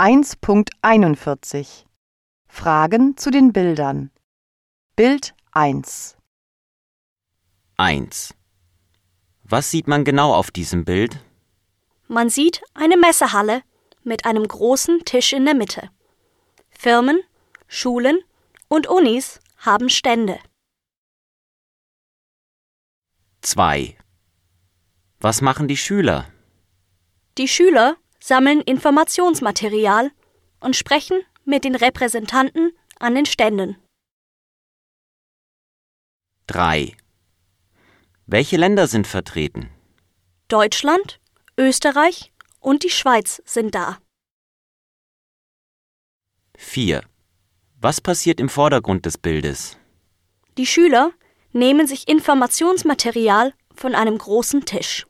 1.41 Fragen zu den Bildern Bild 1 1. Was sieht man genau auf diesem Bild? Man sieht eine Messehalle mit einem großen Tisch in der Mitte. Firmen, Schulen und Unis haben Stände. 2. Was machen die Schüler? Die Schüler sammeln Informationsmaterial und sprechen mit den Repräsentanten an den Ständen. 3. Welche Länder sind vertreten? Deutschland, Österreich und die Schweiz sind da. 4. Was passiert im Vordergrund des Bildes? Die Schüler nehmen sich Informationsmaterial von einem großen Tisch.